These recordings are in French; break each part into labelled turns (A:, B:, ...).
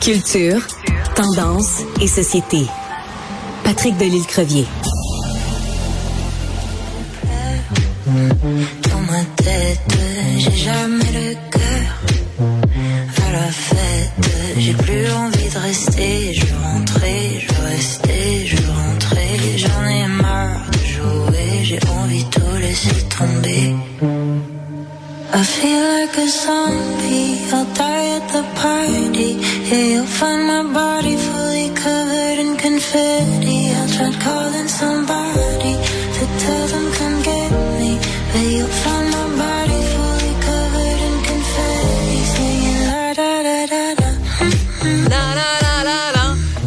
A: Culture, tendance et société. Patrick Delisle-Crevier.
B: Dans ma tête, j'ai jamais le cœur à la fête. J'ai plus envie de rester. Je veux rentrer, je veux rester, je veux rentrer. J'en ai marre de jouer. J'ai envie de tout laisser tomber. I feel like a zombie. I'll die at the party. You'll find my body fully covered somebody to tell them come get me. You'll find my body fully covered.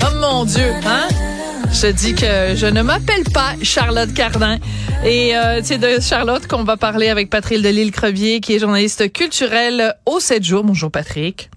C: Oh mon Dieu, hein? Je dis que je ne m'appelle pas Charlotte Cardin. Et euh, c'est de Charlotte qu'on va parler avec Patrick Delisle-Crevier, qui est journaliste culturel au 7 jours. Bonjour Patrick.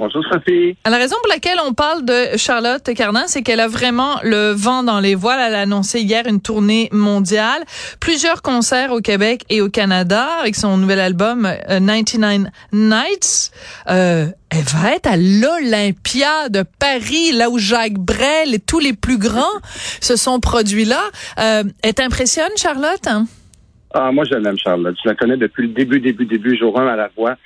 D: Bonjour Sophie.
C: La raison pour laquelle on parle de Charlotte Cardin, c'est qu'elle a vraiment le vent dans les voiles. Elle a annoncé hier une tournée mondiale, plusieurs concerts au Québec et au Canada avec son nouvel album euh, 99 Nights. Euh, elle va être à l'Olympia de Paris, là où Jacques Brel et tous les plus grands se sont produits là. Euh, elle t'impressionne, Charlotte?
D: Ah, moi, je l'aime, Charlotte. Je la connais depuis le début, début, début, jour 1 à la voix.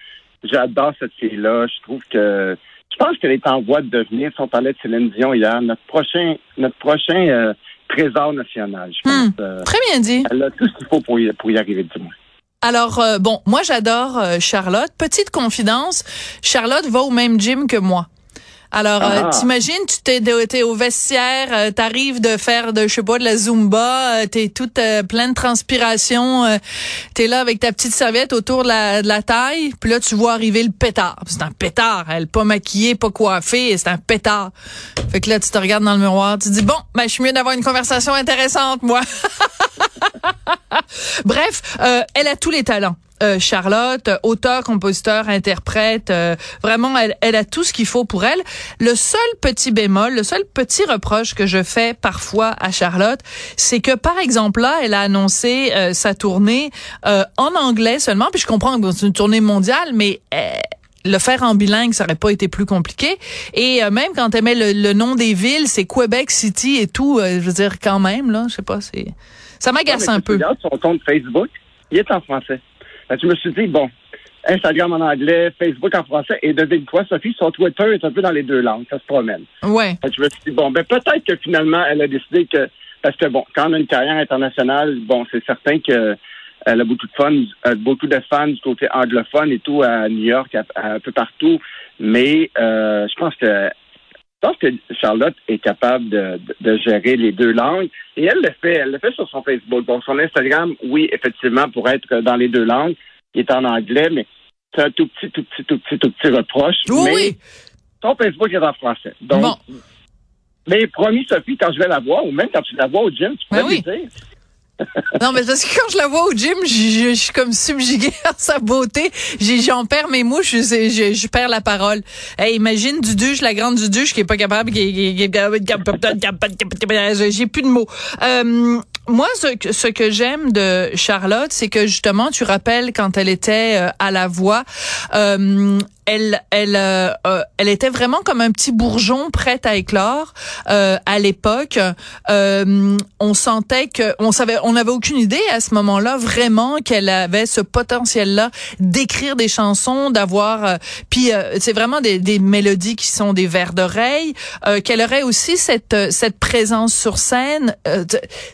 D: J'adore cette fille-là. Je trouve que. Je pense qu'elle est en voie de devenir, si on parlait de Céline Dion hier, notre prochain, notre prochain euh, trésor national. Je pense.
C: Hmm,
D: Euh,
C: Très bien dit.
D: elle a tout ce qu'il faut pour y, pour y arriver, du moins.
C: Alors, euh, bon, moi j'adore Charlotte. Petite confidence, Charlotte va au même gym que moi. Alors, euh,
D: Ah.
C: t'imagines, tu t'es, t'es au vestiaire, euh, t'arrives de faire de, je sais pas, de la zumba, euh, t'es toute euh, pleine de transpiration, euh, t'es là avec ta petite serviette autour de la, de la taille, puis là tu vois arriver le pétard. C'est un pétard, elle pas maquillée, pas coiffée, c'est un pétard. Fait que là tu te regardes dans le miroir, tu te dis bon, ben je suis mieux d'avoir une conversation intéressante, moi. Bref, euh, elle a tous les talents. Euh, Charlotte, euh, auteur, compositeur, interprète, euh, vraiment, elle, elle a tout ce qu'il faut pour elle. Le seul petit bémol, le seul petit reproche que je fais parfois à Charlotte, c'est que par exemple là, elle a annoncé euh, sa tournée euh, en anglais seulement, puis je comprends que c'est une tournée mondiale, mais euh, le faire en bilingue, ça aurait pas été plus compliqué. Et euh, même quand elle met le, le nom des villes, c'est Quebec City et tout, euh, je veux dire quand même là, je sais pas, c'est ça m'agace un peu.
D: regardes son compte Facebook, il est en français. Que je me suis dit, bon, Instagram en anglais, Facebook en français, et devine quoi, Sophie, son Twitter est un peu dans les deux langues, ça se promène.
C: Ouais.
D: Je me suis dit, bon, ben peut-être que finalement, elle a décidé que, parce que bon, quand on a une carrière internationale, bon, c'est certain que elle a beaucoup de fun, euh, beaucoup de fans du côté anglophone et tout à New York, à- à un peu partout. Mais euh, je pense que je pense que Charlotte est capable de, de- de gérer les deux langues. Et elle le fait, elle le fait sur son Facebook. Bon, son Instagram, oui, effectivement, pour être dans les deux langues, il est en anglais, mais c'est un tout petit, tout petit, tout petit, tout petit reproche.
C: Oui,
D: mais
C: oui.
D: son Facebook est en français. Donc,
C: Bon.
D: mais promis, Sophie, quand je vais la voir, ou même quand tu la vois au gym, tu peux
C: Ben
D: dire.
C: Non, mais parce que quand je la vois au gym, je, suis comme subjuguée par sa beauté. J'en perds mes mouches, je, je, je perds la parole. Hey, imagine Duduche, la grande Duduche qui est pas capable, qui, qui, qui- j'ai plus de mots. Euh, moi, ce, que- ce que j'aime de Charlotte, c'est que justement, tu rappelles quand elle était euh, à la voix, euh, elle, elle, euh, euh, elle était vraiment comme un petit bourgeon prête à éclore euh, à l'époque. Euh, on sentait que, on savait, on n'avait aucune idée à ce moment-là vraiment qu'elle avait ce potentiel-là d'écrire des chansons, d'avoir, euh, puis euh, c'est vraiment des, des mélodies qui sont des vers d'oreille. qu'elle aurait aussi cette cette présence sur scène.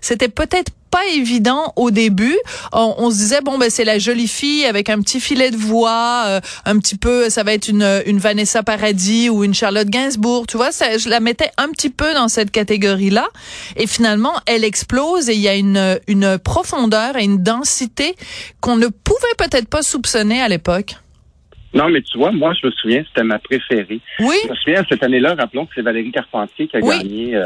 C: C'était peut-être pas évident au début. On, on se disait bon ben c'est la jolie fille avec un petit filet de voix, euh, un petit peu ça va être une une Vanessa Paradis ou une Charlotte Gainsbourg, tu vois, ça, je la mettais un petit peu dans cette catégorie-là et finalement elle explose et il y a une une profondeur et une densité qu'on ne pouvait peut-être pas soupçonner à l'époque.
D: Non, mais tu vois, moi, je me souviens, c'était ma préférée.
C: Oui,
D: Je me souviens, cette année-là, rappelons que c'est Valérie Carpentier qui a
C: Oui.
D: gagné euh,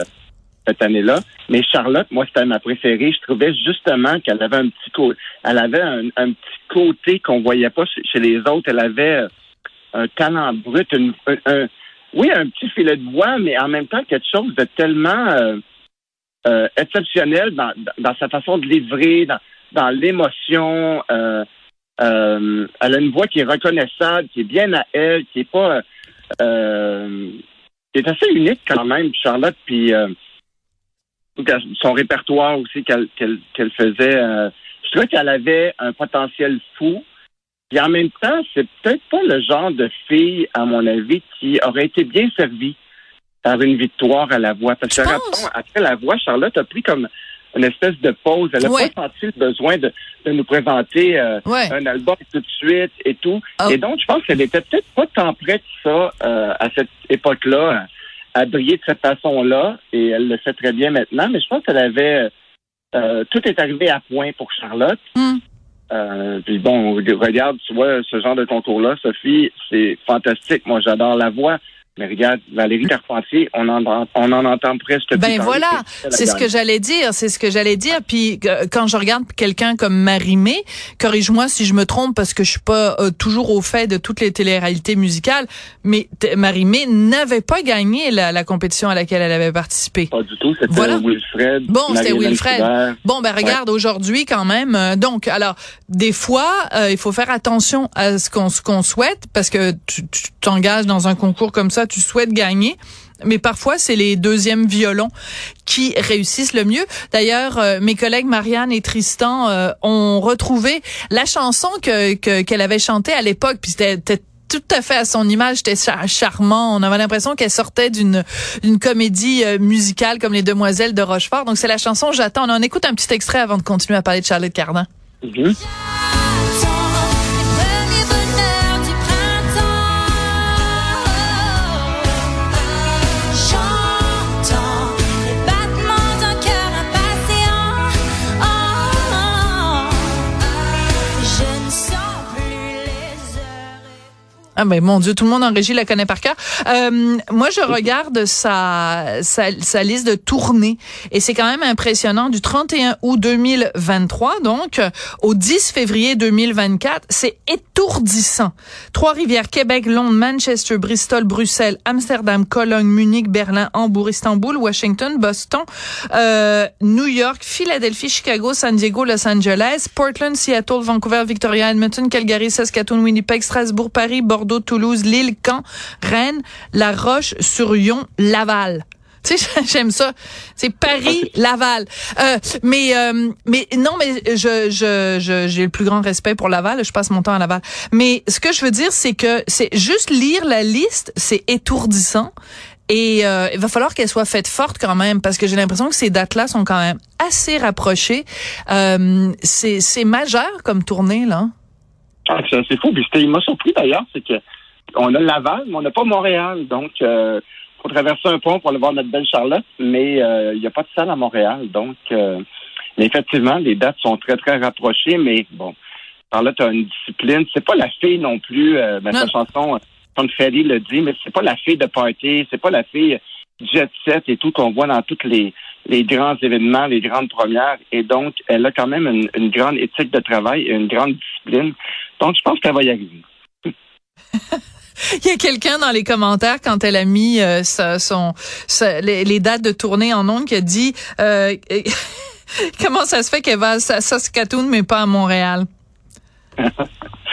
D: cette année-là. Mais Charlotte, moi, c'était ma préférée. Je trouvais justement qu'elle avait un petit côté, elle avait un, un petit côté qu'on voyait pas chez, les autres. Elle avait euh, un talent brut, une- un, oui, un petit filet de voix, mais en même temps quelque chose de tellement euh, euh, exceptionnel dans, dans sa façon de livrer, dans, dans l'émotion. Euh, euh, elle a une voix qui est reconnaissable, qui est bien à elle, qui est pas euh, qui est assez unique quand même, Charlotte, puis son répertoire aussi qu'elle faisait. Euh, je trouvais qu'elle avait un potentiel fou. Puis en même temps, c'est peut-être pas le genre de fille, à mon avis, qui aurait été bien servie par une victoire à la voix. Parce que après la voix, Charlotte a pris comme une espèce de pause. Elle n'a pas senti le besoin de, de nous présenter euh, un album tout de suite et tout. Oh. Et donc, je pense qu'elle était peut-être pas tant prête ça euh, à cette époque-là à briller de cette façon-là. Et elle le fait très bien maintenant. Mais je pense qu'elle avait euh, tout est arrivé à point pour Charlotte. Hmm. puis bon, regarde, tu vois, ce genre de concours-là, Sophie, c'est fantastique. Moi, j'adore la voix. Mais regarde, Valérie Carpentier, on en, on en entend presque
C: Ben voilà, c'est ce que j'allais dire, c'est ce que j'allais dire. Puis quand je regarde quelqu'un comme Marie-Mé, corrige-moi si je me trompe parce que je suis pas euh, toujours au fait de toutes les téléréalités musicales, mais Marie-Mé n'avait pas gagné la, la, compétition à laquelle elle avait participé.
D: Pas du tout, c'était Wilfred.
C: Bon, c'était Wilfred. Bon, ben regarde, aujourd'hui quand même. Euh, donc, alors, des fois, euh, il faut faire attention à ce qu'on qu'on souhaite parce que tu t'engages dans un concours comme ça tu souhaites gagner mais parfois c'est les deuxièmes violons qui réussissent le mieux. D'ailleurs, euh, mes collègues Marianne et Tristan euh, ont retrouvé la chanson que qu'elle avait chantée à l'époque, puis c'était tout à fait à son image, c'était charmant. On avait l'impression qu'elle sortait d'une une comédie euh, musicale comme Les Demoiselles de Rochefort. Donc c'est la chanson J'attends. On en écoute un petit extrait avant de continuer à parler de Charlotte Cardin. Mm-hmm. Ah ben mon Dieu, tout le monde en régie la connaît par cœur. Euh, moi, je regarde sa, sa, sa liste de tournées et c'est quand même impressionnant. Du 31 août 2023, donc au 10 février 2024, c'est étourdissant. Trois-Rivières, Québec, Londres, Manchester, Bristol, Bruxelles, Amsterdam, Cologne, Munich, Berlin, Hambourg, Istanbul, Washington, Boston, euh, New York, Philadelphie, Chicago, San Diego, Los Angeles, Portland, Seattle, Vancouver, Victoria, Edmonton, Calgary, Saskatoon, Winnipeg, Strasbourg, Paris, Bordeaux, Bordeaux, Toulouse, Lille, Caen, Rennes, La Roche-sur-Yon, Laval. Tu sais, j'aime ça. C'est Paris, Laval. Euh, mais euh, mais non, mais je je j'ai le plus grand respect pour Laval. Je passe mon temps à Laval. Mais ce que je veux dire, c'est que c'est juste lire la liste, c'est étourdissant. Et euh, il va falloir qu'elle soit faite forte quand même, parce que j'ai l'impression que ces dates-là sont quand même assez rapprochées. c'est c'est majeur comme tournée là.
D: Ah, c'est fou. Puis il m'a surpris d'ailleurs, c'est que on a Laval, mais on n'a pas Montréal. Donc, il euh, faut traverser un pont pour aller voir notre belle Charlotte, mais euh, il n'y a pas de salle à Montréal. Donc, euh, effectivement, les dates sont très, très rapprochées, mais bon, Charlotte a une discipline. C'est pas la fille non plus, euh, ben, sa chanson, comme Ferry le dit, mais c'est pas la fille de party, c'est pas la fille jet set et tout qu'on voit dans toutes les les grands événements, les grandes premières. Et donc, elle a quand même une, une grande éthique de travail et une grande discipline. Donc, je pense qu'elle va y arriver.
C: Il y a quelqu'un dans les commentaires quand elle a mis euh, son les, dates de tournée en ondes qui a dit euh, comment ça se fait qu'elle va à Saskatoon mais pas à Montréal?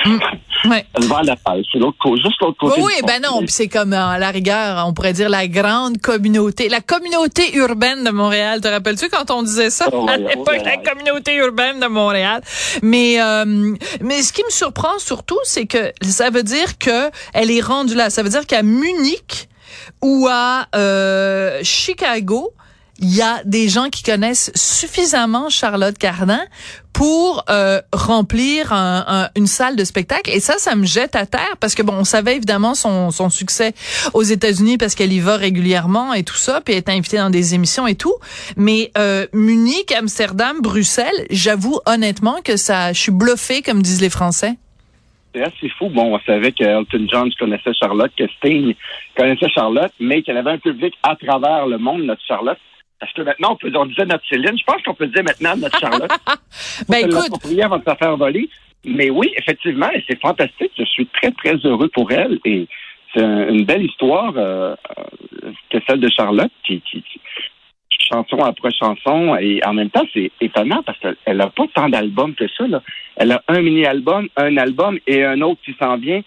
D: Mm. Ouais. La c'est l'autre côté, juste l'autre côté.
C: Oui, ben non, c'est comme à la rigueur, on pourrait dire la grande communauté, la communauté urbaine de Montréal. Te rappelles-tu quand on disait ça? Oh, à l'époque, la communauté urbaine de Montréal Mais euh, mais ce qui me surprend surtout, c'est que ça veut dire que elle est rendue là. Ça veut dire qu'à Munich ou à euh, Chicago, il y a des gens qui connaissent suffisamment Charlotte Cardin pour euh, remplir une salle de spectacle. Et ça, ça me jette à terre parce que bon, on savait évidemment son, son succès aux États-Unis parce qu'elle y va régulièrement et tout ça, puis elle est invitée dans des émissions et tout. Mais euh, Munich, Amsterdam, Bruxelles, j'avoue honnêtement que ça, je suis bluffée comme disent les Français.
D: C'est assez fou. Bon, on savait que Elton John connaissait Charlotte, que Sting connaissait Charlotte, mais qu'elle avait un public à travers le monde, notre Charlotte. Est-ce que maintenant, on, peut, on disait notre Céline? Je pense qu'on peut dire maintenant notre Charlotte.
C: ben écoute.
D: avant de se faire voler. Mais oui, effectivement, et c'est fantastique. Je suis très, très heureux pour elle. Et c'est une belle histoire euh, que celle de Charlotte, qui, qui, chanson après chanson. Et en même temps, c'est étonnant parce qu'elle n'a pas tant d'albums que ça. Là. Elle a un mini-album, un album et un autre qui s'en vient.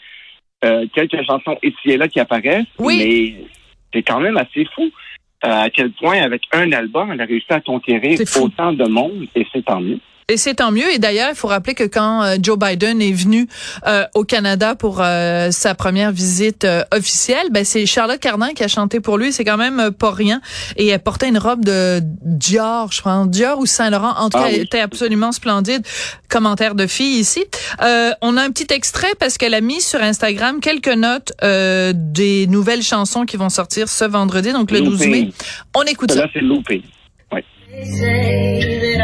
D: euh, quelques chansons ici et là qui apparaissent.
C: Oui.
D: Mais c'est quand même assez fou à quel point, avec un album, elle a réussi à conquérir autant de monde, et c'est tant mieux.
C: Et c'est tant mieux. Et d'ailleurs, il faut rappeler que quand euh, Joe Biden est venu euh, au Canada pour euh, sa première visite euh, officielle, ben c'est Charlotte Cardin qui a chanté pour lui. C'est quand même euh, pas rien. Et elle portait une robe de Dior, je pense, Dior ou Saint Laurent. En tout
D: Ah
C: cas, elle était absolument splendide. Commentaire de fille ici. Euh, on a un petit extrait parce qu'elle a mis sur Instagram quelques notes euh, des nouvelles chansons qui vont sortir ce vendredi, donc le 12 mai. On écoute ça.
D: Là, c'est loopé.
B: They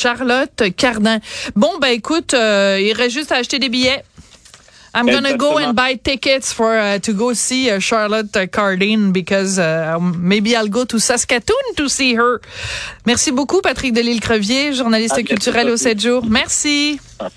C: Charlotte Cardin. Bon, ben écoute, euh, il reste juste à acheter des billets. I'm gonna go
D: Exactement.
C: and buy tickets for uh, to go see uh, Charlotte Cardin because uh, maybe I'll go to Saskatoon to see her. Merci beaucoup Patrick Delisle-Crevier, journaliste
D: À
C: culturel au
D: Sophie.
C: 7 jours. Merci.
D: Ah.